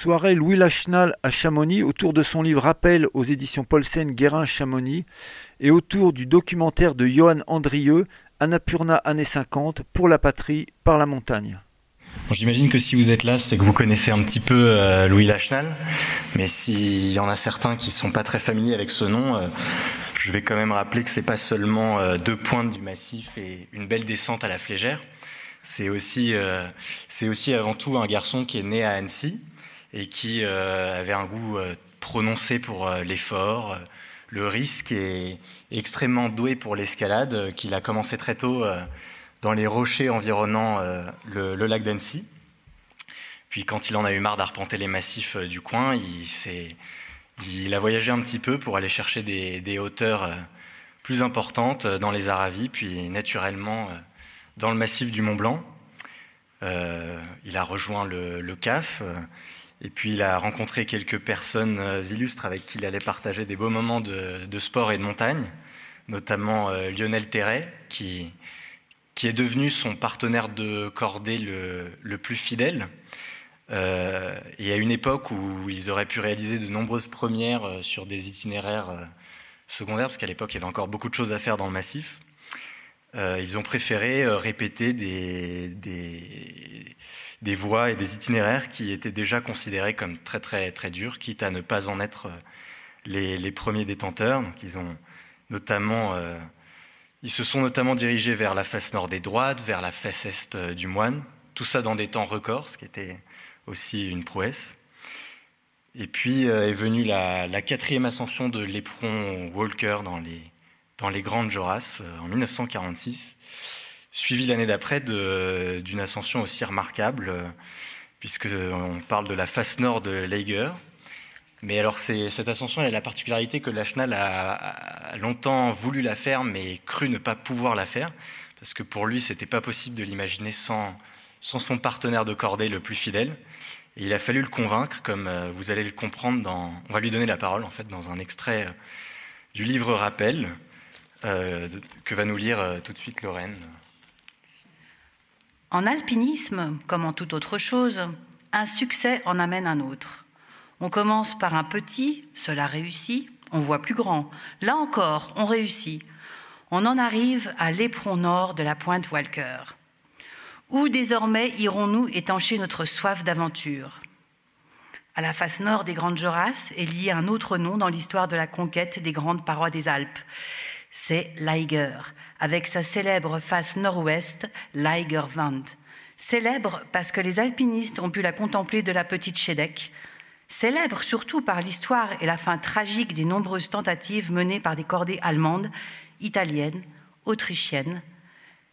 Soirée Louis Lachenal à Chamonix autour de son livre Rappel aux éditions Paulsen Guérin Chamonix et autour du documentaire de Johan Andrieux Annapurna années 50 pour la patrie par la montagne. J'imagine que si vous êtes là, c'est que vous connaissez un petit peu euh, Louis Lachenal, mais s'il y en a certains qui ne sont pas très familiers avec ce nom, euh, je vais quand même rappeler que c'est pas seulement euh, deux pointes du massif et une belle descente à la flégère. C'est aussi, c'est aussi avant tout un garçon qui est né à Annecy et qui avait un goût prononcé pour l'effort, le risque et extrêmement doué pour l'escalade, qu'il a commencé très tôt dans les rochers environnant euh, le, lac d'Annecy. Puis quand il en a eu marre d'arpenter les massifs euh, du coin, il, il, a voyagé un petit peu pour aller chercher des, hauteurs euh, plus importantes dans les Aravis, puis naturellement dans le massif du Mont Blanc. il a rejoint le, CAF, et puis il a rencontré quelques personnes illustres avec qui il allait partager des beaux moments de, sport et de montagne, notamment Lionel Terret, qui, qui est devenu son partenaire de cordée le, plus fidèle. Euh, et à une époque où ils auraient pu réaliser de nombreuses premières euh, sur des itinéraires euh, secondaires, parce qu'à l'époque il y avait encore beaucoup de choses à faire dans le massif, ils ont préféré répéter des, des, voies et des itinéraires qui étaient déjà considérés comme très très très durs, quitte à ne pas en être les, les premiers détenteurs. Donc ils ont notamment ils se sont notamment dirigés vers la face nord des Droites, vers la face est euh, du Moine, tout ça dans des temps records, ce qui était aussi une prouesse. Et puis euh, est venue la, quatrième ascension de l'éperon Walker dans les, dans les Grandes Joras euh, en 1946, suivie l'année d'après d'une ascension aussi remarquable, puisqu'on parle de la face nord de Leiger, mais alors, cette ascension, a la particularité que Lachenal a, longtemps voulu la faire, mais cru ne pas pouvoir la faire, parce que pour lui, c'était pas possible de l'imaginer sans, son partenaire de cordée le plus fidèle. Et il a fallu le convaincre, comme euh, vous allez le comprendre. On va lui donner la parole, en fait, dans un extrait euh, du livre Rappel, euh, que va nous lire tout de suite Lorraine. En alpinisme, comme en toute autre chose, un succès en amène un autre. On commence par un petit, cela réussit, on voit plus grand. Là encore, on réussit. On en arrive à l'éperon nord de la pointe Walker. Où désormais irons-nous étancher notre soif d'aventure À la face nord des Grandes Jorasses est lié un autre nom dans l'histoire de la conquête des grandes parois des Alpes. C'est l'Eiger, avec sa célèbre face nord-ouest, l'Eigerwand. Célèbre parce que les alpinistes ont pu la contempler de la petite Chédec, célèbre surtout par l'histoire et la fin tragique des nombreuses tentatives menées par des cordées allemandes, italiennes, autrichiennes,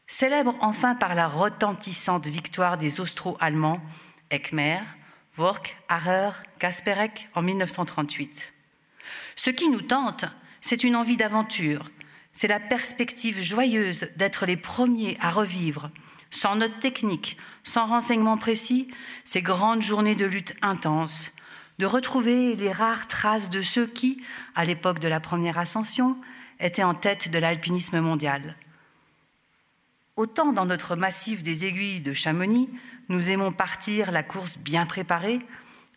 célèbre enfin par la retentissante victoire des Austro-Allemands Eckmer, Work, Harrer, Kasperek en 1938. Ce qui nous tente, c'est une envie d'aventure, c'est la perspective joyeuse d'être les premiers à revivre, sans notes techniques, sans renseignements précis, ces grandes journées de lutte intense, de retrouver les rares traces de ceux qui, à l'époque de la première ascension, étaient en tête de l'alpinisme mondial. Autant dans notre massif des aiguilles de Chamonix, nous aimons partir la course bien préparée,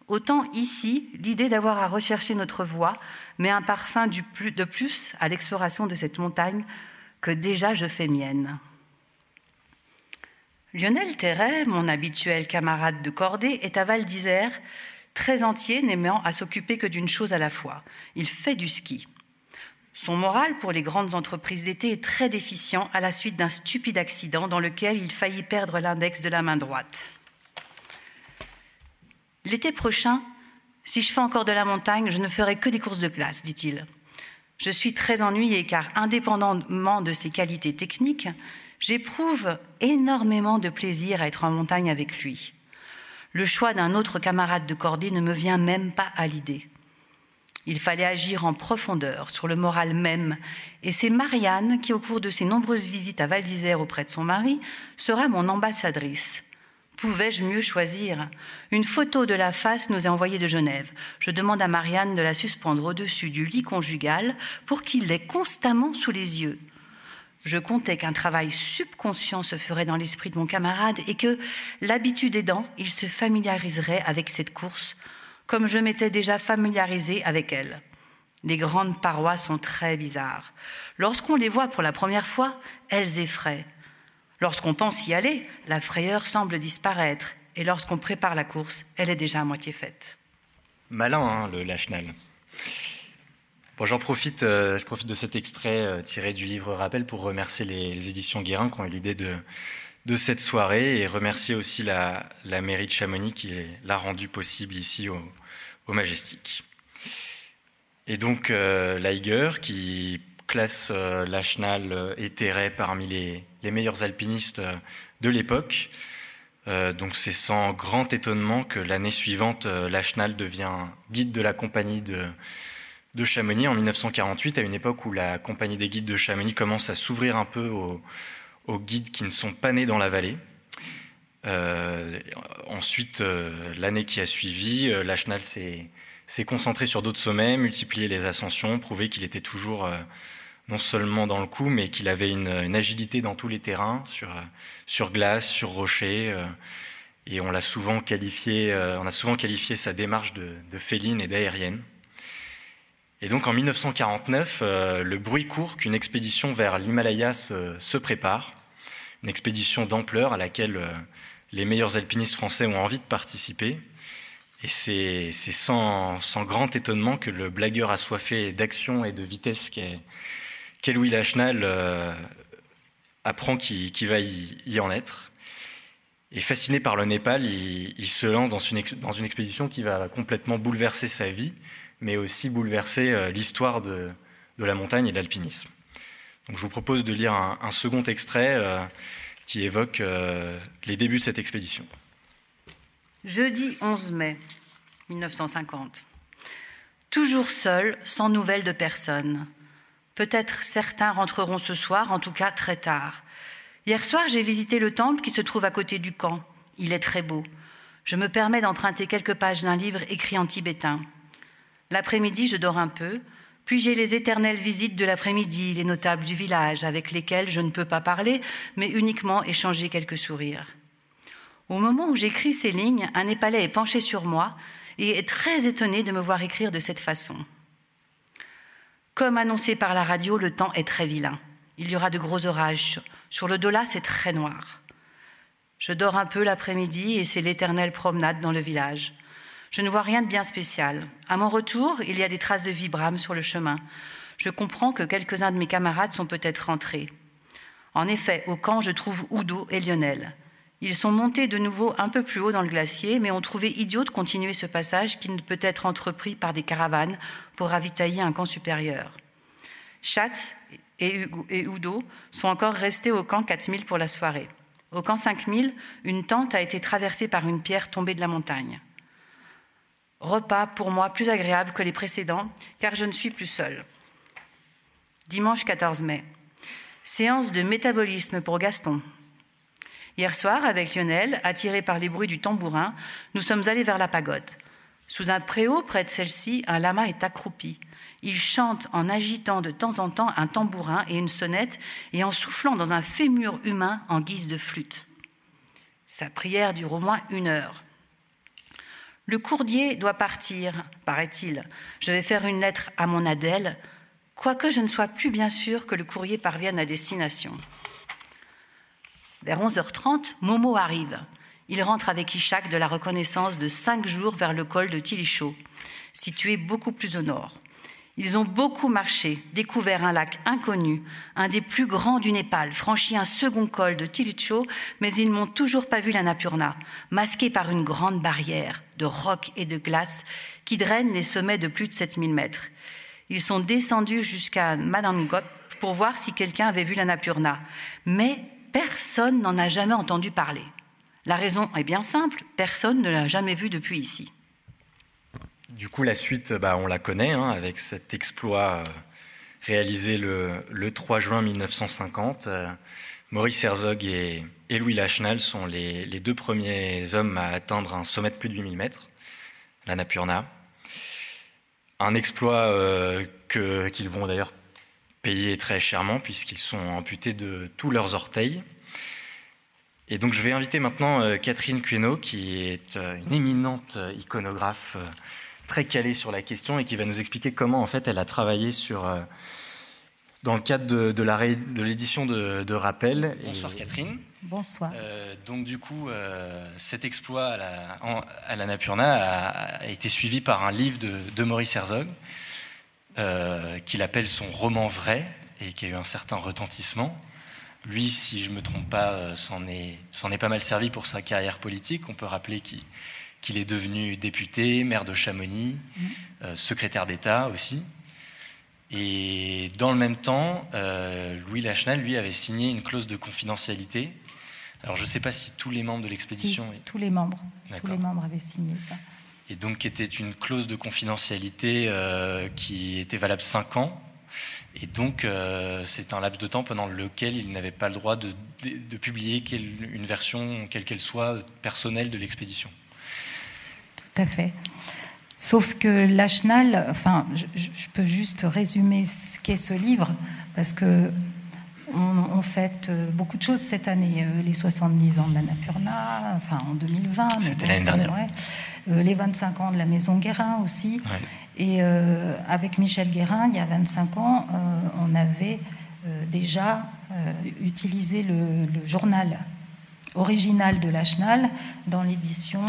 autant ici, l'idée d'avoir à rechercher notre voie met un parfum de plus à l'exploration de cette montagne que déjà je fais mienne. Lionel Terret, mon habituel camarade de cordée, est à Val d'Isère très entier, n'aimant à s'occuper que d'une chose à la fois. Il fait du ski. Son moral pour les grandes entreprises d'été est très déficient à la suite d'un stupide accident dans lequel il faillit perdre l'index de la main droite. L'été prochain, si je fais encore de la montagne, je ne ferai que des courses de glace, dit-il. Je suis très ennuyé car, indépendamment de ses qualités techniques, j'éprouve énormément de plaisir à être en montagne avec lui. Le choix d'un autre camarade de cordée ne me vient même pas à l'idée. Il fallait agir en profondeur sur le moral même, et c'est Marianne qui, au cours de ses nombreuses visites à Val d'Isère auprès de son mari, sera mon ambassadrice. Pouvais-je mieux choisir? Une photo de la face nous est envoyée de Genève. Je demande à Marianne de la suspendre au-dessus du lit conjugal pour qu'il l'ait constamment sous les yeux. Je comptais qu'un travail subconscient se ferait dans l'esprit de mon camarade et que, l'habitude aidant, il se familiariserait avec cette course, comme je m'étais déjà familiarisé avec elle. Les grandes parois sont très bizarres. Lorsqu'on les voit pour la première fois, elles effraient. Lorsqu'on pense y aller, la frayeur semble disparaître, et lorsqu'on prépare la course, elle est déjà à moitié faite. Malin, hein, le Lachenal. Bon, j'en profite, euh, je profite de cet extrait euh, tiré du livre Rappel pour remercier les, éditions Guérin qui ont eu l'idée de, cette soirée et remercier aussi la, mairie de Chamonix qui l'a rendu possible ici au, au Majestic. Et donc, euh, Leiger, qui classe euh, Lachenal euh, et parmi les, meilleurs alpinistes euh, de l'époque. donc, c'est sans grand étonnement que l'année suivante, Lachenal devient guide de la compagnie de, Chamonix en 1948, à une époque où la compagnie des guides de Chamonix commence à s'ouvrir un peu aux, guides qui ne sont pas nés dans la vallée. Ensuite, l'année qui a suivi, Lachenal s'est concentré sur d'autres sommets, multiplié les ascensions, prouvé qu'il était toujours non seulement dans le coup, mais qu'il avait une, agilité dans tous les terrains, sur, euh, glace, sur rocher. Euh, et on l'a souvent qualifié, on a souvent qualifié sa démarche de, féline et d'aérienne. Et donc en 1949, le bruit court qu'une expédition vers l'Himalaya se, prépare, une expédition d'ampleur à laquelle les meilleurs alpinistes français ont envie de participer. Et c'est sans, sans, grand étonnement que le blagueur assoiffé d'action et de vitesse qu'est qu Louis Lachenal euh, apprend qu'il qu va y, en être. Et fasciné par le Népal, il, se lance dans une, dans une, expédition qui va complètement bouleverser sa vie, mais aussi bouleverser euh, l'histoire de, de, la montagne et de l'alpinisme. Je vous propose de lire un, second extrait euh, qui évoque les débuts de cette expédition. Jeudi 11 mai 1950. Toujours seul, sans nouvelles de personne. Peut-être certains rentreront ce soir, en tout cas très tard. Hier soir, j'ai visité le temple qui se trouve à côté du camp. Il est très beau. Je me permets d'emprunter quelques pages d'un livre écrit en tibétain. L'après-midi, je dors un peu, puis j'ai les éternelles visites de l'après-midi, les notables du village, avec lesquels je ne peux pas parler, mais uniquement échanger quelques sourires. Au moment où j'écris ces lignes, un Népalais est penché sur moi et est très étonné de me voir écrire de cette façon. Comme annoncé par la radio, le temps est très vilain. Il y aura de gros orages. Sur le Dola, c'est très noir. Je dors un peu l'après-midi et c'est l'éternelle promenade dans le village. Je ne vois rien de bien spécial. À mon retour, il y a des traces de vibram sur le chemin. Je comprends que quelques-uns de mes camarades sont peut-être rentrés. En effet, au camp, je trouve Udo et Lionel. Ils sont montés de nouveau un peu plus haut dans le glacier, mais ont trouvé idiot de continuer ce passage qui ne peut être entrepris par des caravanes pour ravitailler un camp supérieur. Schatz et Udo sont encore restés au camp 4000 pour la soirée. Au camp 5000, une tente a été traversée par une pierre tombée de la montagne. Repas pour moi plus agréable que les précédents, car je ne suis plus seule. Dimanche 14 mai. Séance de métabolisme pour Gaston. Hier soir, avec Lionel, attiré par les bruits du tambourin, nous sommes allés vers la pagode. Sous un préau près de celle-ci, un lama est accroupi. Il chante en agitant de temps en temps un tambourin et une sonnette et en soufflant dans un fémur humain en guise de flûte. Sa prière dure au moins une heure. Le courrier doit partir, paraît-il. Je vais faire une lettre à mon Adèle, quoique je ne sois plus bien sûr que le courrier parvienne à destination. Vers 11h30, Momo arrive. Il rentre avec Ishak de la reconnaissance de cinq jours vers le col de Tilicho, situé beaucoup plus au nord. Ils ont beaucoup marché, découvert un lac inconnu, un des plus grands du Népal, franchi un second col de Tilicho, mais ils n'ont toujours pas vu la Napurna, masqué par une grande barrière de rocs et de glace qui draine les sommets de plus de 7000 mètres. Ils sont descendus jusqu'à Madangot pour voir si quelqu'un avait vu la Napurna. Mais personne n'en a jamais entendu parler. La raison est bien simple, personne ne l'a jamais vu depuis ici. Du coup, la suite, bah, on la connaît, hein, avec cet exploit euh, réalisé le, le, 3 juin 1950. Euh, Maurice Herzog et, Louis Lachenal sont les, deux premiers hommes à atteindre un sommet de plus de 8000 mètres, la Napurna. Un exploit euh, qu'ils vont d'ailleurs payés très chèrement puisqu'ils sont amputés de tous leurs orteils. Et donc je vais inviter maintenant euh, Catherine Cueno, qui est euh, une éminente iconographe très calée sur la question et qui va nous expliquer comment en fait elle a travaillé sur dans le cadre de, de l'édition de, de, Rappel. Bonsoir Catherine. Bonsoir. donc du coup, cet exploit à la, à la Napurna a, été suivi par un livre de, de Maurice Herzog, euh, qu'il appelle son roman vrai et qui a eu un certain retentissement. Lui, si je ne me trompe pas, euh, s'en est, est, pas mal servi pour sa carrière politique. On peut rappeler qu'il est devenu député, maire de Chamonix, mmh. euh, secrétaire d'État aussi. Et dans le même temps, Louis Lachenal, lui, avait signé une clause de confidentialité. Alors je ne sais pas si tous les membres de l'expédition... Si, tous les membres. Tous les membres avaient signé ça et donc qui était une clause de confidentialité euh, qui était valable 5 ans. Et donc, euh, c'est un laps de temps pendant lequel il n'avait pas le droit de, publier une version, quelle qu'elle soit, personnelle de l'expédition. Tout à fait. Sauf que Lachenal, enfin, je, peux juste résumer ce qu'est ce livre, parce que on, fête euh, beaucoup de choses cette année. Euh, les 70 ans de la Napurna, enfin en 2020. C'était l'année dernière. Euh, les 25 ans de la Maison Guérin aussi. Et avec Michel Guérin, il y a 25 ans, on avait déjà utilisé le, journal original de Lachenal dans l'édition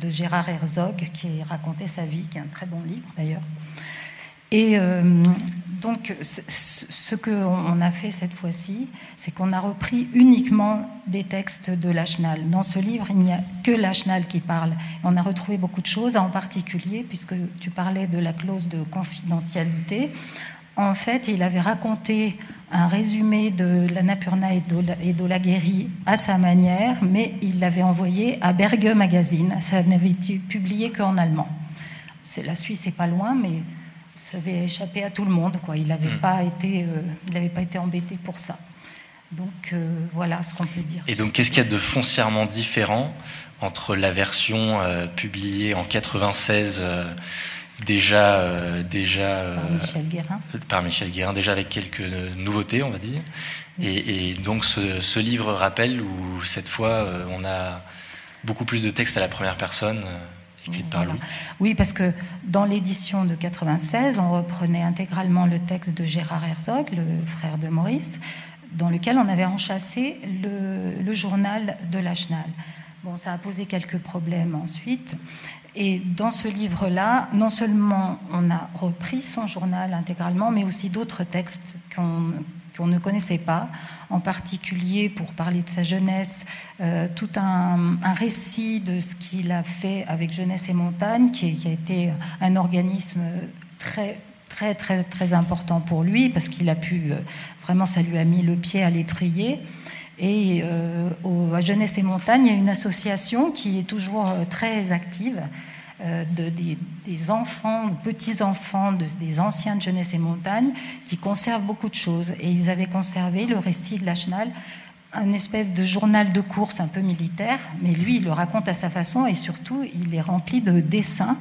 de Gérard Herzog, qui racontait sa vie, qui est un très bon livre d'ailleurs. Et donc, ce qu'on a fait cette fois-ci, c'est qu'on a repris uniquement des textes de Lachenal. Dans ce livre, il n'y a que Lachenal qui parle. On a retrouvé beaucoup de choses, en particulier, puisque tu parlais de la clause de confidentialité. En fait, il avait raconté un résumé de la Napurna et d'Olaguerri à sa manière, mais il l'avait envoyé à Berge Magazine. Ça n'avait été publié qu'en allemand. La Suisse n'est pas loin, mais ça avait échappé à tout le monde. Quoi. Il n'avait hmm. pas, été, euh, pas été embêté pour ça. Donc euh, voilà ce qu'on peut dire. Et donc qu'est-ce qu'il y a de foncièrement différent entre la version euh, publiée en 96 déjà, déjà par Michel Guérin. par Michel Guérin, déjà avec quelques nouveautés, on va dire. Et, donc ce, ce, livre rappelle où cette fois on a beaucoup plus de textes à la première personne Oui, parce que dans l'édition de 96, on reprenait intégralement le texte de Gérard Herzog, le frère de Maurice, dans lequel on avait enchâssé le, journal de Lachenal. Bon, ça a posé quelques problèmes ensuite. Et dans ce livre-là, non seulement on a repris son journal intégralement, mais aussi d'autres textes qu'on qu'on ne connaissait pas, en particulier pour parler de sa jeunesse, euh, tout un, récit de ce qu'il a fait avec Jeunesse et Montagne, qui, a été un organisme très très très très important pour lui parce qu'il a pu euh, vraiment ça lui a mis le pied à l'étrier. Et euh, à Jeunesse et Montagne il y a une association qui est toujours très active de, des, enfants ou petits-enfants des anciens de Jeunesse et Montagne qui conservent beaucoup de choses. Et ils avaient conservé le récit de Lachenal, un espèce de journal de course un peu militaire, mais lui, il le raconte à sa façon et surtout, il est rempli de dessins,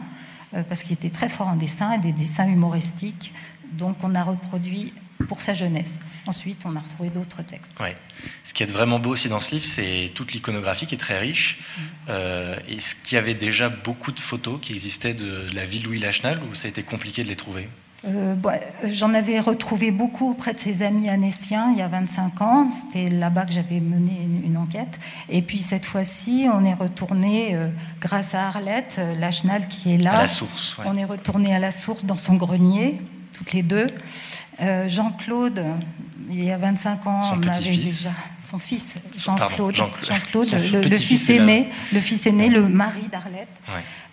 euh, parce qu'il était très fort en dessin, et des dessins humoristiques. Donc on a reproduit pour sa jeunesse. Ensuite, on a retrouvé d'autres textes. Ouais. Ce qui est vraiment beau aussi dans ce livre, c'est toute l'iconographie qui est très riche. Mm. Euh, Est-ce qu'il y avait déjà beaucoup de photos qui existaient de la ville Louis Lachenal ou ça a été compliqué de les trouver euh, bah, J'en avais retrouvé beaucoup auprès de ses amis anéciens il y a 25 ans. C'était là-bas que j'avais mené une, enquête. Et puis cette fois-ci, on est retourné, euh, grâce à Arlette Lachenal qui est là. À la source. On est retourné à la source dans son grenier, toutes les deux. Euh, Jean-Claude, il y a 25 ans, son on avait déjà son fils, Jean-Claude, le, fils aîné, le fils aîné, le mari d'Arlette.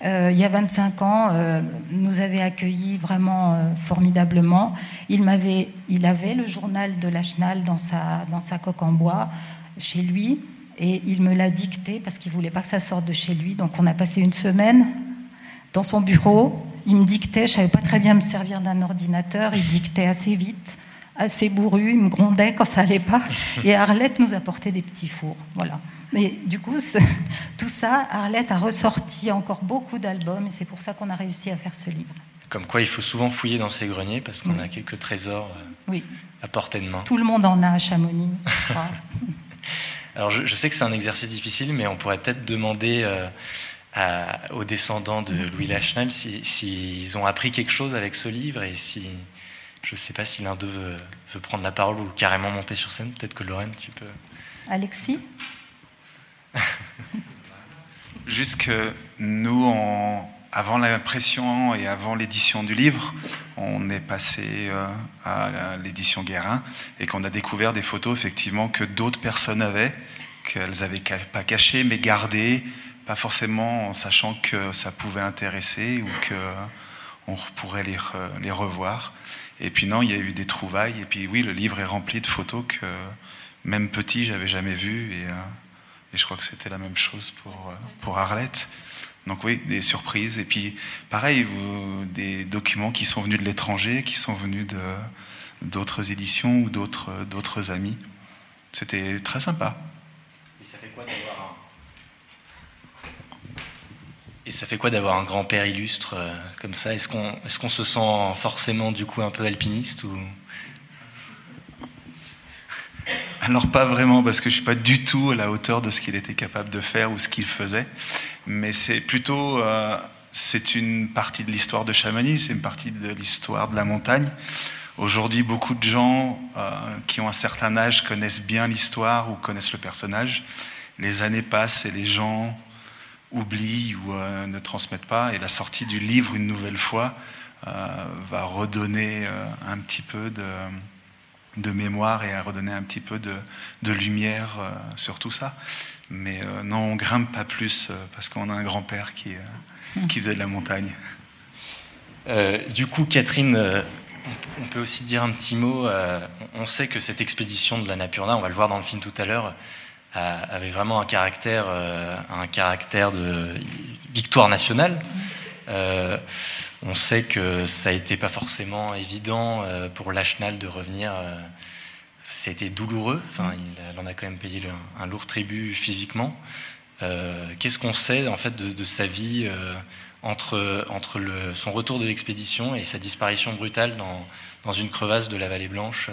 Euh, il y a 25 ans, euh, nous avait accueillis vraiment formidablement. Il m'avait, il avait le journal de Lachenal dans sa dans sa coque en bois chez lui et il me l'a dicté parce qu'il voulait pas que ça sorte de chez lui. Donc on a passé une semaine dans son bureau. Il me dictait, je savais pas très bien me servir d'un ordinateur. Il dictait assez vite, assez bourru. Il me grondait quand ça allait pas. Et Arlette nous apportait des petits fours. Voilà. Mais du coup, tout ça, Arlette a ressorti encore beaucoup d'albums et c'est pour ça qu'on a réussi à faire ce livre. Comme quoi, il faut souvent fouiller dans ces greniers parce qu'on a quelques trésors oui. à portée de main. Tout le monde en a à Chamonix. Je. Alors, je, sais que c'est un exercice difficile, mais on pourrait peut-être demander aux descendants de Louis Lachenal s'ils ont appris quelque chose avec ce livre et si. Je ne sais pas si l'un d'eux veut, prendre la parole ou carrément monter sur scène. Peut-être que Lorraine, tu peux. Alexis? Juste que nous, avant l'impression et avant l'édition du livre, on est passé euh, à l'édition Guérin et qu'on a découvert des photos effectivement que d'autres personnes avaient, qu'elles n'avaient pas cachées mais gardées, pas forcément en sachant que ça pouvait intéresser ou qu'on pourrait les, les revoir. Et puis non, il y a eu des trouvailles. Et puis oui, le livre est rempli de photos que même petit, j'avais jamais vues. Et, euh, je crois que c'était la même chose pour, euh, pour Arlette. Donc oui, des surprises. Et puis pareil, des documents qui sont venus de l'étranger, qui sont venus d'autres éditions ou d'autres, d'autres amis. C'était très sympa. Et ça fait quoi d'avoir un et ça fait quoi d'avoir un grand-père illustre euh, comme ça? Est-ce qu'on est se sent forcément du coup un peu alpiniste ou... Alors pas vraiment, parce que je suis pas du tout à la hauteur de ce qu'il était capable de faire ou ce qu'il faisait. Mais c'est plutôt, euh, c'est une partie de l'histoire de Chamonix, c'est une partie de l'histoire de la montagne. Aujourd'hui, beaucoup de gens euh, qui ont un certain âge connaissent bien l'histoire ou connaissent le personnage. Les années passent et les gens oublient ou euh, ne transmettent pas. Et la sortie du livre une nouvelle fois euh, va redonner euh, un petit peu de, de, mémoire et à redonner un petit peu de, de lumière sur tout ça. Mais non, on grimpe pas plus parce qu'on a un grand-père qui, qui faisait de la montagne. du coup, Catherine, on peut aussi dire un petit mot. on sait que cette expédition de la Napurna, on va le voir dans le film tout à l'heure, avait vraiment un caractère, euh, un caractère de victoire nationale. Euh, on sait que ça été pas forcément évident euh, pour Lachenal de revenir. été douloureux. Enfin, il, en a quand même payé un, lourd tribut physiquement. Qu'est-ce qu'on sait en fait de, sa vie entre, entre le, son retour de l'expédition et sa disparition brutale dans, dans une crevasse de la Vallée Blanche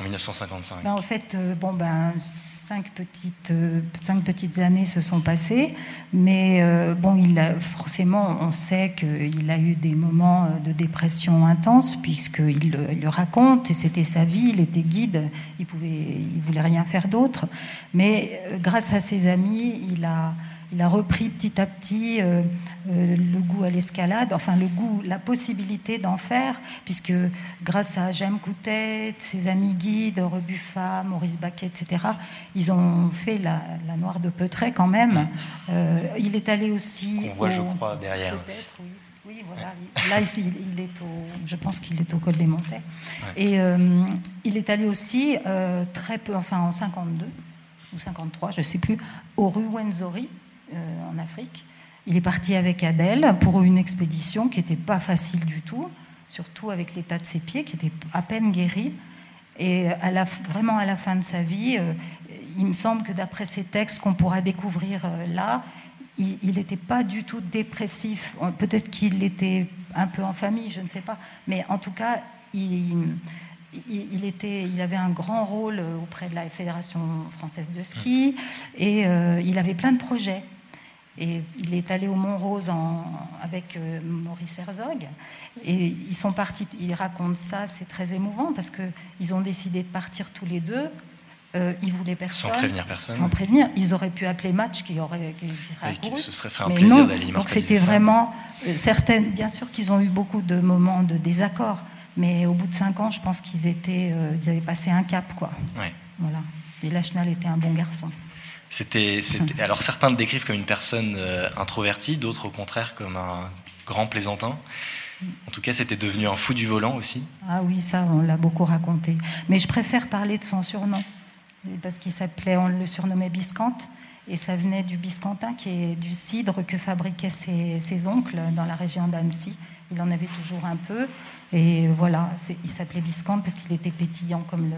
en 1955 ben, En fait, euh, bon, ben, cinq, petites, euh, cinq petites années se sont passées, mais euh, bon, il a, forcément, on sait qu'il a eu des moments de dépression intense, puisqu'il le, le raconte, et c'était sa vie, il était guide, il ne il voulait rien faire d'autre. Mais grâce à ses amis, il a il a repris petit à petit euh, euh, le goût à l'escalade, enfin le goût, la possibilité d'en faire, puisque grâce à Jem Coutet, ses amis guides, Rebuffa, Maurice Baquet, etc., ils ont fait la, Noire de Peutret quand même. Euh, il est allé aussi. On voit, je crois, derrière. Oui. Oui, voilà. Là, ici, il est au, je pense qu'il est au col des Montets. Et il est allé aussi très peu, enfin en 52 ou 53, je ne sais plus, au Ruwenzori, euh, en Afrique. Il est parti avec Adèle pour une expédition qui n'était pas facile du tout, surtout avec l'état de ses pieds qui était à peine guéri. Et à la, vraiment à la fin de sa vie, euh, il me semble que d'après ces textes qu'on pourra découvrir euh, là, il n'était pas du tout dépressif. Peut-être qu'il était un peu en famille, je ne sais pas. Mais en tout cas, il, il, était, il avait un grand rôle auprès de la Fédération française de ski et il avait plein de projets. Et il est allé au Mont-Rose avec euh, Maurice Herzog. Et ils sont partis, il raconte ça, c'est très émouvant parce qu'ils ont décidé de partir tous les deux. Euh, ils voulaient personne. Sans prévenir personne. Sans prévenir. Ils auraient pu appeler Match qui, aurait, qui serait accouru. ce serait fait un plaisir d'aller Donc c'était vraiment. Euh, certaines, bien sûr qu'ils ont eu beaucoup de moments de désaccord, mais au bout de cinq ans, je pense qu'ils étaient, ils avaient passé un cap. Quoi. Ouais. Voilà. Et Lachenal était un bon garçon. C'était, alors certains le décrivent comme une personne euh, introvertie, d'autres au contraire comme un grand plaisantin. En tout cas, c'était devenu un fou du volant aussi. Ah oui, ça, on l'a beaucoup raconté. Mais je préfère parler de son surnom, parce qu'il s'appelait, on le surnommait Biscante, et ça venait du biscantin, qui est du cidre que fabriquaient ses, ses oncles dans la région d'Annecy. Il en avait toujours un peu, et voilà, il s'appelait Biscante parce qu'il était pétillant comme le,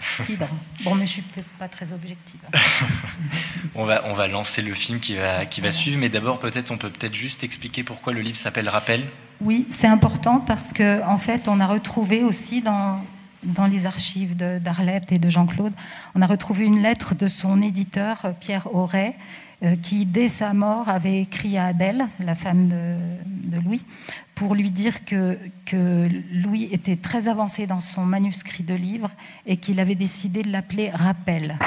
cidre. Bon, mais je suis peut-être pas très objective. on, va, on va lancer le film qui va, qui va suivre, mais d'abord peut-être on peut peut-être juste expliquer pourquoi le livre s'appelle Rappel. Oui, c'est important parce que en fait, on a retrouvé aussi dans dans les archives d'Arlette et de Jean-Claude, on a retrouvé une lettre de son éditeur Pierre Auray euh, qui, dès sa mort, avait écrit à Adèle, la femme de, Louis, pour lui dire que, que, Louis était très avancé dans son manuscrit de livre et qu'il avait décidé de l'appeler Rappel.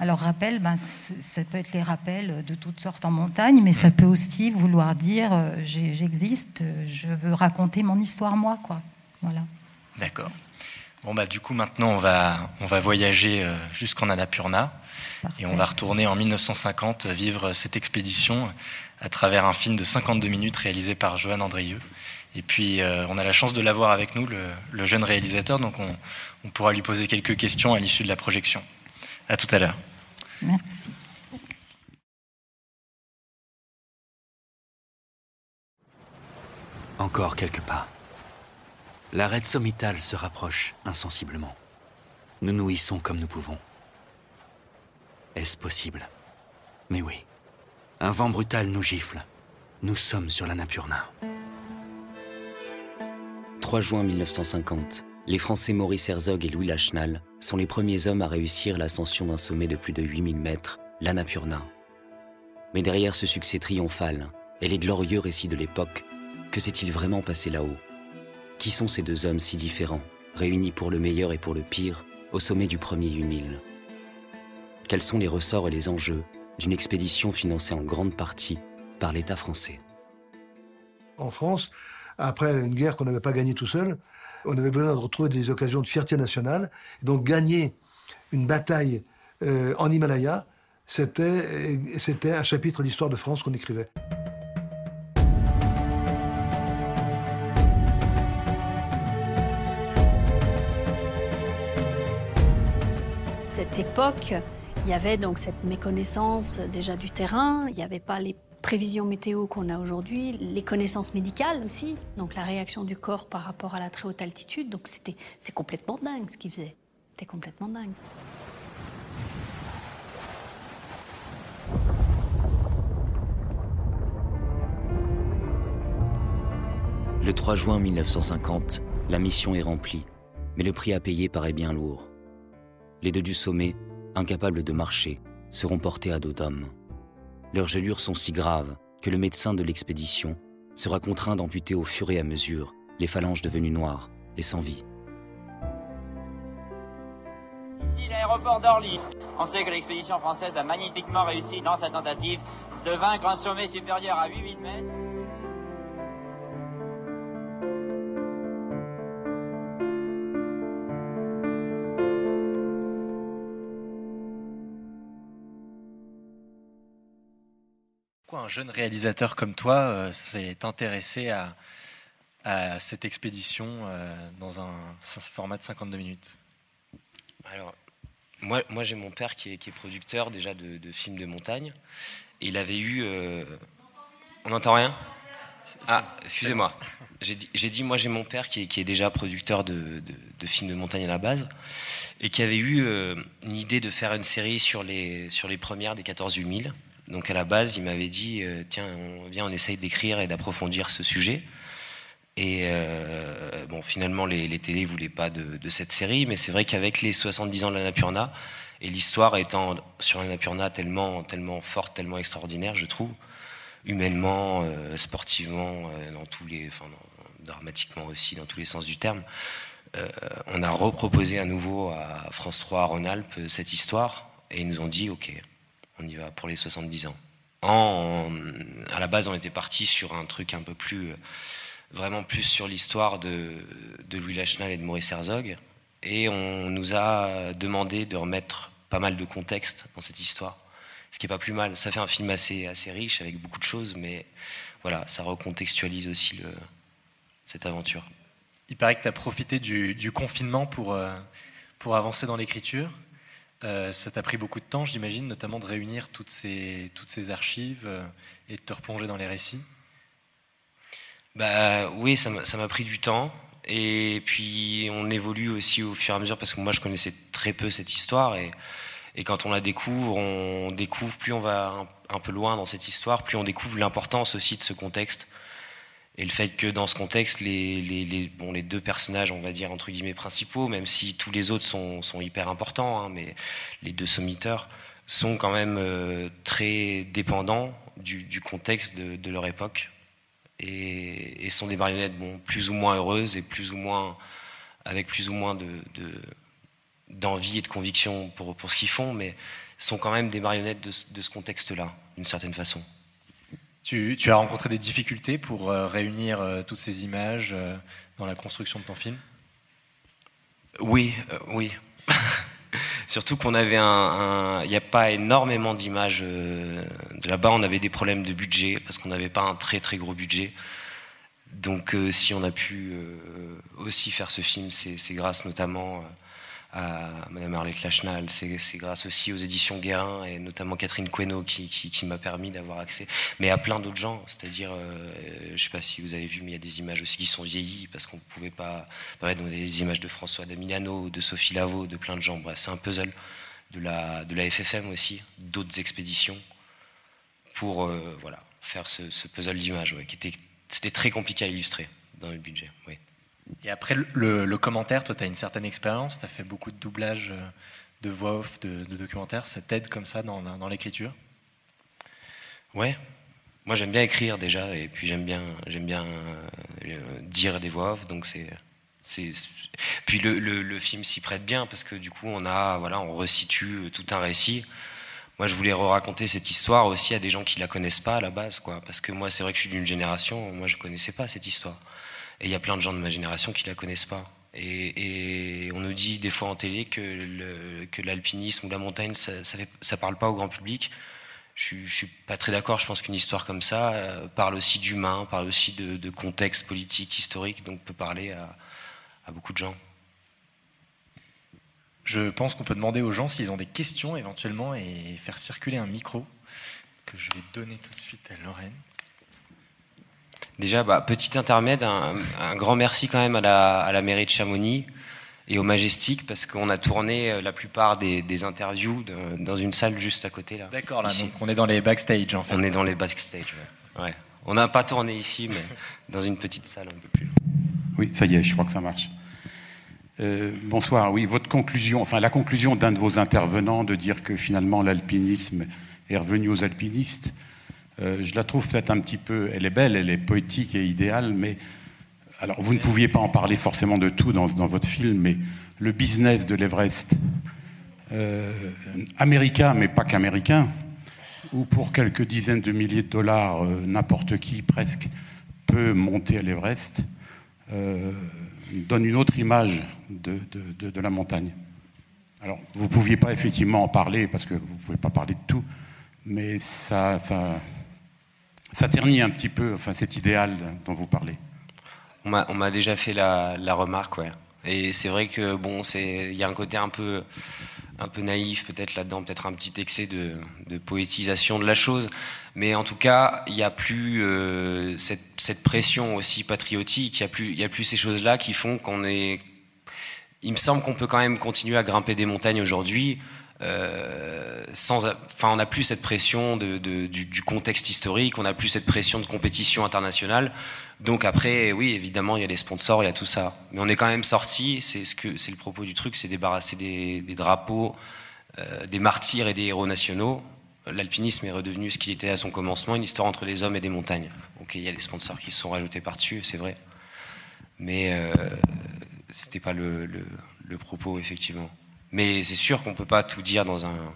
Alors rappel, ben, ça peut être les rappels de toutes sortes en montagne, mais ça peut aussi vouloir dire euh, j'existe, je veux raconter mon histoire moi, quoi. Voilà. D'accord. Bon bah du coup maintenant on va on va voyager euh, jusqu'en Annapurna. Et on va retourner en 1950 vivre cette expédition à travers un film de 52 minutes réalisé par Johan Andrieux. Et puis, euh, on a la chance de l'avoir avec nous, le, jeune réalisateur, donc on, on, pourra lui poser quelques questions à l'issue de la projection. À tout à l'heure. Merci. Encore quelques pas. L'arête sommitale se rapproche insensiblement. Nous nous hissons comme nous pouvons. Est-ce possible? Mais oui. Un vent brutal nous gifle. Nous sommes sur la Napurna. 3 juin 1950. Les Français Maurice Herzog et Louis Lachenal sont les premiers hommes à réussir l'ascension d'un sommet de plus de 8000 mètres, l'Annapurna. Mais derrière ce succès triomphal et les glorieux récits de l'époque, que s'est-il vraiment passé là-haut? Qui sont ces deux hommes si différents, réunis pour le meilleur et pour le pire, au sommet du premier 8000 quels sont les ressorts et les enjeux d'une expédition financée en grande partie par l'État français En France, après une guerre qu'on n'avait pas gagnée tout seul, on avait besoin de retrouver des occasions de fierté nationale. Et donc gagner une bataille euh, en Himalaya, c'était, c'était un chapitre de l'histoire de France qu'on écrivait. Cette époque il y avait donc cette méconnaissance déjà du terrain, il n'y avait pas les prévisions météo qu'on a aujourd'hui, les connaissances médicales aussi, donc la réaction du corps par rapport à la très haute altitude. Donc c'était, c'est complètement dingue ce qu'il faisait. C'était complètement dingue. Le 3 juin 1950, la mission est remplie, mais le prix à payer paraît bien lourd. Les deux du sommet incapables de marcher, seront portés à dos d'hommes. Leurs gelures sont si graves que le médecin de l'expédition sera contraint d'amputer au fur et à mesure les phalanges devenues noires et sans vie. Ici l'aéroport d'Orly. On sait que l'expédition française a magnifiquement réussi dans sa tentative de vaincre un sommet supérieur à 8000 mètres. Un jeune réalisateur comme toi euh, s'est intéressé à, cette expédition euh, dans un format de 52 minutes Alors, moi, moi j'ai mon père qui est, producteur déjà de, films de montagne. Et il avait eu. Euh, on n'entend rien? Ah, excusez-moi. J'ai dit, moi j'ai mon père qui est, déjà producteur de, films de montagne à la base et qui avait eu une idée de faire une série sur les, sur les premières des 14 000 donc à la base, il m'avait dit euh, tiens, on, viens, on essaye d'écrire et d'approfondir ce sujet. Et euh, bon, finalement, les, les télés voulaient pas de, cette série, mais c'est vrai qu'avec les 70 ans de la Napurna et l'histoire étant sur la Napurna tellement, tellement forte, tellement extraordinaire, je trouve, humainement, euh, sportivement, dans tous les, enfin, dramatiquement aussi, dans tous les sens du terme, on a reproposé à nouveau à France 3, à Rhône-Alpes, cette histoire, et ils nous ont dit ok on y va pour les 70 ans. En, à la base, on était parti sur un truc un peu plus, vraiment plus sur l'histoire de, Louis Lachenal et de Maurice Herzog. Et on nous a demandé de remettre pas mal de contexte dans cette histoire. Ce qui n'est pas plus mal. Ça fait un film assez, assez riche avec beaucoup de choses, mais voilà, ça recontextualise aussi cette aventure. Il paraît que tu as profité du, confinement pour, euh, pour avancer dans l'écriture. Euh, ça t'a pris beaucoup de temps, j'imagine, notamment de réunir toutes ces, archives euh, et de te replonger dans les récits? Bah, Oui, ça m'a pris du temps. Et puis on évolue aussi au fur et à mesure parce que moi je connaissais très peu cette histoire. Et quand on la découvre, on découvre plus on va un, peu loin dans cette histoire, plus on découvre l'importance aussi de ce contexte et le fait que dans ce contexte, les, les, bon, les deux personnages, on va dire entre guillemets principaux, même si tous les autres sont, sont hyper importants, hein, mais les deux sommiteurs sont quand même euh, très dépendants du, du contexte de, leur époque et, et, sont des marionnettes bon, plus ou moins heureuses et plus ou moins avec plus ou moins de, d'envie et de conviction pour, pour ce qu'ils font, mais sont quand même des marionnettes de, de ce contexte-là, d'une certaine façon. Tu, as rencontré des difficultés pour euh, réunir euh, toutes ces images euh, dans la construction de ton film? Oui, oui. Surtout qu'on avait un. Il n'y a pas énormément d'images de là-bas. On avait des problèmes de budget parce qu'on n'avait pas un très très gros budget. Donc, si on a pu aussi faire ce film, c'est grâce notamment à Madame Arlette Lachenal. C'est grâce aussi aux éditions Guérin et notamment Catherine Queno qui, m'a permis d'avoir accès. Mais à plein d'autres gens, c'est-à-dire, euh, je ne sais pas si vous avez vu, mais il y a des images aussi qui sont vieillies parce qu'on ne pouvait pas. Ouais, donc des images de François Damiliano, de Sophie Lavaux, de plein de gens. Bref, c'est un puzzle de la, FFM aussi, d'autres expéditions pour euh, voilà, faire ce, puzzle d'images qui était, très compliqué à illustrer dans le budget. Et après, le, commentaire, toi, tu as une certaine expérience, tu as fait beaucoup de doublage euh, de voix off, de, documentaires. Ça t'aide comme ça dans, dans l'écriture? Ouais. Moi, j'aime bien écrire déjà, et puis j'aime bien, bien euh, dire des voix off. Donc c'est, c'est... Puis le, le, film s'y prête bien, parce que du coup, on a, voilà, on resitue tout un récit. Moi, je voulais raconter cette histoire aussi à des gens qui la connaissent pas à la base, quoi. Parce que moi, c'est vrai que je suis d'une génération, moi, je connaissais pas cette histoire. Et il y a plein de gens de ma génération qui la connaissent pas. Et, on nous dit des fois en télé que l'alpinisme ou la montagne, ça, ça, parle pas au grand public. Je, ne suis pas très d'accord. Je pense qu'une histoire comme ça euh, parle aussi d'humain, parle aussi de, contexte politique, historique, donc peut parler à, à beaucoup de gens. Je pense qu'on peut demander aux gens s'ils ont des questions éventuellement et faire circuler un micro que je vais donner tout de suite à Lorraine. Déjà, bah, petit intermède, un, grand merci quand même à la, à la, mairie de Chamonix et au Majestic parce qu'on a tourné euh, la plupart des, des, interviews dans une salle juste à côté là. D'accord, là, donc on est dans les backstage en fait. On est dans les backstage, ouais. On n'a pas tourné ici, mais dans une petite salle un peu plus. Oui, ça y est, je crois que ça marche. Euh, bonsoir. Oui, votre conclusion, enfin la conclusion d'un de vos intervenants de dire que finalement l'alpinisme est revenu aux alpinistes. Euh, je la trouve peut-être un petit peu, elle est belle, elle est poétique et idéale, mais alors vous ne pouviez pas en parler forcément de tout dans, votre film, mais le business de l'Everest, euh, américain, mais pas qu'américain, où pour quelques dizaines de milliers de dollars, euh, n'importe qui presque peut monter à l'Everest, donne une autre image de, la montagne. Alors, vous ne pouviez pas effectivement en parler, parce que vous ne pouvez pas parler de tout, mais ça, ça ternit un petit peu enfin, cet idéal dont vous parlez. On m'a déjà fait la, remarque, ouais. Et c'est vrai que bon, il y a un côté un peu, un peu naïf peut-être là-dedans, peut-être un petit excès de, poétisation de la chose. Mais en tout cas, il n'y a plus euh, cette, pression aussi patriotique, il n'y a, plus, a plus ces choses-là qui font qu'on est... Il me semble qu'on peut quand même continuer à grimper des montagnes aujourd'hui euh, sans, enfin, on n'a plus cette pression du, contexte historique, on n'a plus cette pression de compétition internationale. Donc après, oui, évidemment, il y a les sponsors, il y a tout ça. Mais on est quand même sorti. C'est le propos du truc, c'est débarrasser des, drapeaux, euh, des martyrs et des héros nationaux. L'alpinisme est redevenu ce qu'il était à son commencement, une histoire entre les hommes et des montagnes. Ok, il y a les sponsors qui se sont rajoutés par-dessus, c'est vrai. Mais euh, c'était pas le propos, effectivement. Mais c'est sûr qu'on ne peut pas tout dire dans un,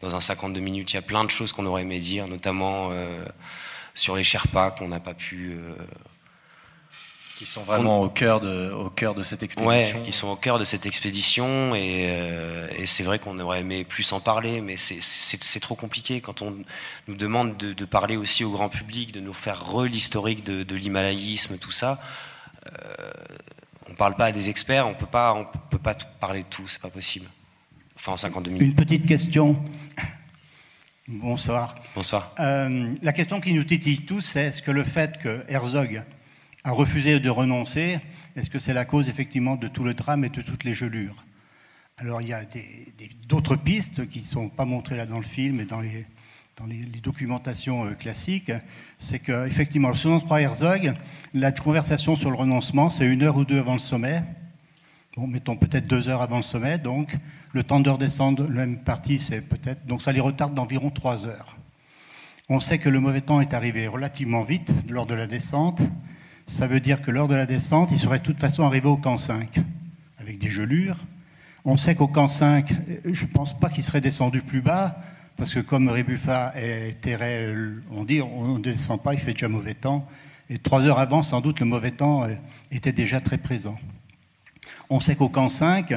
dans un 52 minutes. Il y a plein de choses qu'on aurait aimé dire, notamment euh, sur les Sherpas qu'on n'a pas pu. Euh, qui sont vraiment au cœur, de, au cœur de cette expédition. Ouais, qui sont au cœur de cette expédition. Et, euh, et c'est vrai qu'on aurait aimé plus en parler, mais c'est trop compliqué quand on nous demande de, de, parler aussi au grand public, de nous faire re l'historique de, de l'himalayisme, tout ça on parle pas à des experts, on peut pas, on peut pas parler de tout, c'est pas possible. Enfin, en 52 minutes. Une petite question. Bonsoir. Bonsoir. Euh, la question qui nous titille tous, c'est est-ce que le fait que Herzog a refusé de renoncer, est-ce que c'est la cause effectivement de tout le drame et de toutes les gelures? Alors il y a d'autres pistes qui ne sont pas montrées là dans le film et dans les, dans les, documentations euh, classiques, c'est qu'effectivement, selon Croix Herzog, la conversation sur le renoncement, c'est une heure ou deux avant le sommet. Bon, mettons peut-être deux heures avant le sommet, donc le temps de redescendre, le même parti, c'est peut-être. Donc ça les retarde d'environ trois heures. On sait que le mauvais temps est arrivé relativement vite lors de la descente. Ça veut dire que lors de la descente, il serait de toute façon arrivé au camp 5, avec des gelures. On sait qu'au camp 5, je ne pense pas qu'il serait descendu plus bas, parce que comme Rébuffa et Terret, on dit on ne descend pas, il fait déjà mauvais temps. Et trois heures avant, sans doute, le mauvais temps euh, était déjà très présent. On sait qu'au camp 5,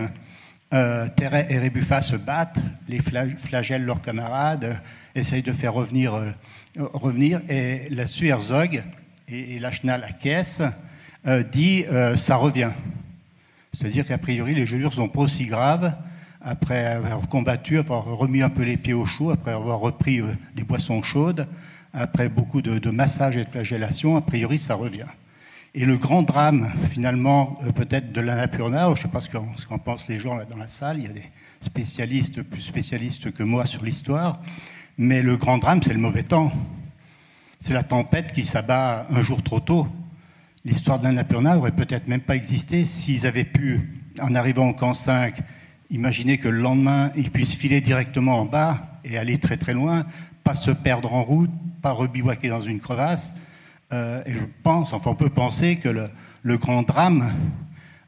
euh, et Rébuffa se battent, les flagellent leurs camarades, essayent de faire revenir, euh, et là-dessus Herzog et, et acquiesce, euh, dit ça revient. C'est-à-dire qu'a priori les gelures sont pas aussi graves après avoir combattu, avoir remis un peu les pieds au chaud, après avoir repris des boissons chaudes, après beaucoup de, massages et de flagellation, a priori ça revient. Et le grand drame, finalement, euh, peut-être de l'Annapurna, je ne sais pas ce qu'en pensent les gens là dans la salle, il y a des spécialistes, plus spécialistes que moi sur l'histoire, mais le grand drame, c'est le mauvais temps. C'est la tempête qui s'abat un jour trop tôt. L'histoire de l'Annapurna aurait peut-être même pas existé s'ils avaient pu, en arrivant au camp 5, imaginer que le lendemain, ils puissent filer directement en bas et aller très très loin, pas se perdre en route, pas rebivouaquer dans une crevasse. Euh, et je pense, enfin on peut penser que le, grand drame,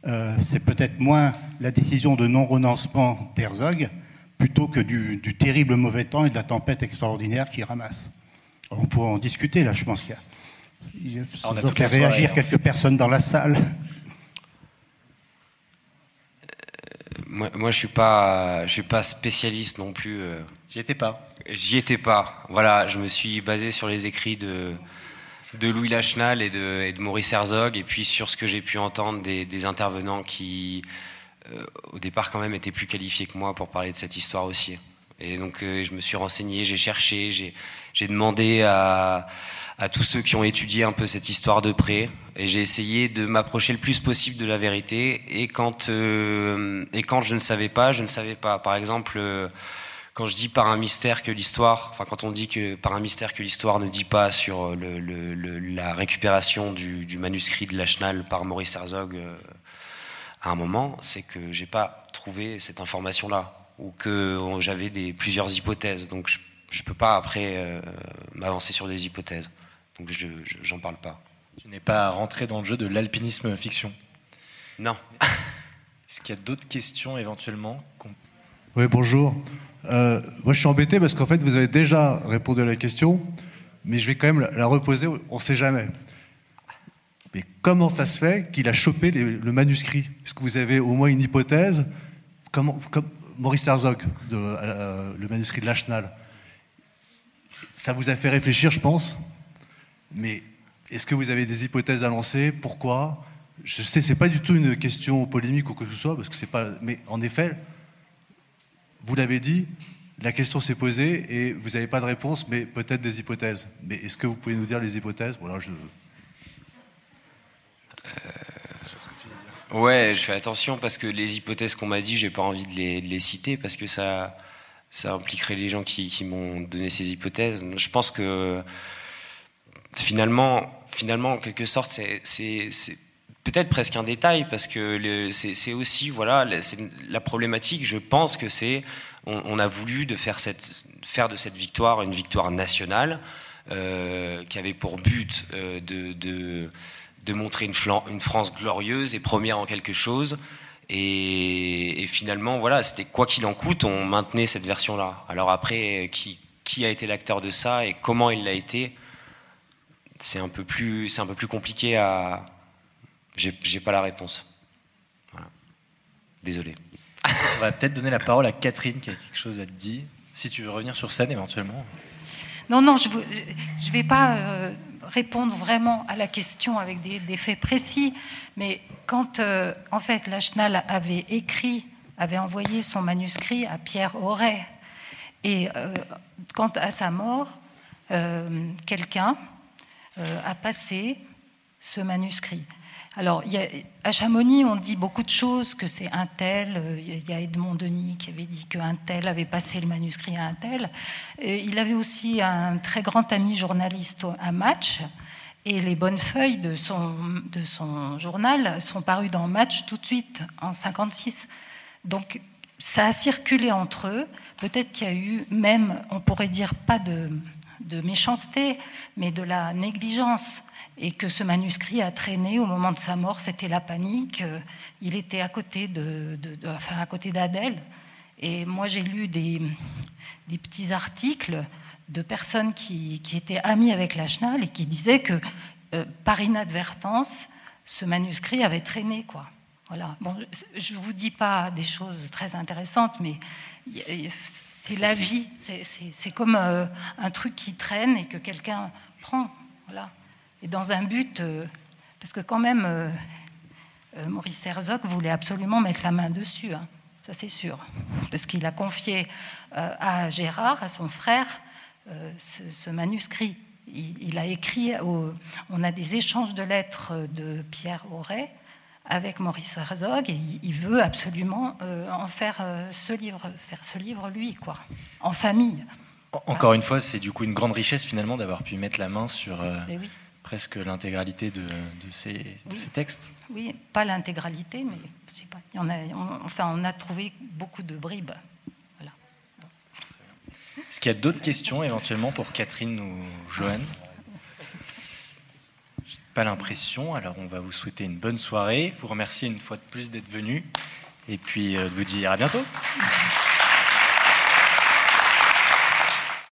euh, c'est peut-être moins la décision de non-renoncement d'Herzog, plutôt que du, terrible mauvais temps et de la tempête extraordinaire qui ramasse. On pourrait en discuter là, je pense qu'il y a, il on a réagir quelques personnes dans la salle. Euh, moi, moi, je suis pas, je suis pas spécialiste non plus. J'y étais pas. J'y étais pas. Voilà, je me suis basé sur les écrits de de Louis Lachenal et de, Maurice Herzog, et puis sur ce que j'ai pu entendre des, intervenants qui, euh, au départ, quand même, étaient plus qualifiés que moi pour parler de cette histoire aussi. Et donc, euh, je me suis renseigné, j'ai cherché, j'ai demandé à, tous ceux qui ont étudié un peu cette histoire de près, et j'ai essayé de m'approcher le plus possible de la vérité. Et quand, euh, et quand je ne savais pas, je ne savais pas. Par exemple, quand je dis par un mystère que l'histoire, enfin quand on dit que par un mystère que l'histoire ne dit pas sur la récupération du, manuscrit de Lachenal par Maurice Herzog euh, à un moment, c'est que j'ai pas trouvé cette information-là ou que j'avais des plusieurs hypothèses. Donc je, ne peux pas après euh, m'avancer sur des hypothèses. Donc je j'en parle pas. Tu n'es pas rentré dans le jeu de l'alpinisme fiction? Non. Est-ce qu'il y a d'autres questions éventuellement Oui, bonjour. Euh, moi, je suis embêté parce qu'en fait, vous avez déjà répondu à la question, mais je vais quand même la reposer. On ne sait jamais. Mais comment ça se fait qu'il a chopé le manuscrit? Est-ce que vous avez au moins une hypothèse? Comment, comme Maurice Herzog, euh, le manuscrit de Lachenal. Ça vous a fait réfléchir, je pense. Mais est-ce que vous avez des hypothèses à lancer? Pourquoi? Je sais, c'est pas du tout une question polémique ou que ce soit, parce que pas. Mais en effet, vous l'avez dit, la question s'est posée et vous n'avez pas de réponse, mais peut-être des hypothèses. Mais est-ce que vous pouvez nous dire les hypothèses? Voilà, je... Euh, ouais, je fais attention parce que les hypothèses qu'on m'a dit, j'ai pas envie de les, citer parce que ça, impliquerait les gens qui, m'ont donné ces hypothèses. Je pense que finalement, finalement en quelque sorte, c'est peut-être presque un détail parce que c'est aussi voilà la problématique. Je pense que c'est on, a voulu de faire, de cette victoire une victoire nationale euh, qui avait pour but euh, de, montrer une, France glorieuse et première en quelque chose. Et, finalement, voilà, c'était quoi qu'il en coûte, on maintenait cette version-là. Alors après, qui, a été l'acteur de ça et comment il l'a été, c'est un peu plus, un peu plus compliqué à, j'ai pas la réponse. Désolé. On va peut-être donner la parole à Catherine qui a quelque chose à te dire, si tu veux revenir sur scène éventuellement. Non, non, je ne vais pas euh, répondre vraiment à la question avec des, faits précis, mais quand euh, en fait Lachenal avait écrit, avait envoyé son manuscrit à Pierre Auray, et euh, quant à sa mort, quelqu'un a passé ce manuscrit. Alors, à Chamonix, on dit beaucoup de choses, que c'est un tel. Il y a Edmond Denis qui avait dit qu'un tel avait passé le manuscrit à un tel. il avait aussi un très grand ami journaliste à Match. Et les bonnes feuilles de son, de son journal sont parues dans Match tout de suite, en 56. Donc, ça a circulé entre eux. Peut-être qu'il y a eu même, on pourrait dire, pas de, de méchanceté, mais de la négligence et que ce manuscrit a traîné au moment de sa mort, c'était la panique. Il était à côté de, enfin, à côté d'Adèle. Et moi, j'ai lu des, des, petits articles de personnes qui, qui étaient amies avec Lachenal et qui disaient que euh, par inadvertance, ce manuscrit avait traîné, quoi. Voilà. Bon, je ne vous dis pas des choses très intéressantes, mais c'est la vie. C'est comme euh, un truc qui traîne et que quelqu'un prend. Voilà et dans un but, euh, parce que quand même, euh, euh, Maurice Herzog voulait absolument mettre la main dessus, hein, ça c'est sûr, parce qu'il a confié à Gérard, à son frère, ce, manuscrit. Il, a écrit, on a des échanges de lettres de Pierre Auray avec Maurice Herzog et il, veut absolument en faire ce livre, faire ce livre lui, quoi, en famille. Encore une fois, c'est du coup une grande richesse finalement d'avoir pu mettre la main sur, oui presque l'intégralité de, ces, ces, textes Oui, pas l'intégralité, mais je sais pas. On a, enfin, on a trouvé beaucoup de bribes. Voilà. Est-ce qu'il y a d'autres questions éventuellement pour Catherine ou Joanne Pas l'impression. Alors on va vous souhaiter une bonne soirée, vous remercier une fois de plus d'être venu et puis euh, de vous dire à bientôt.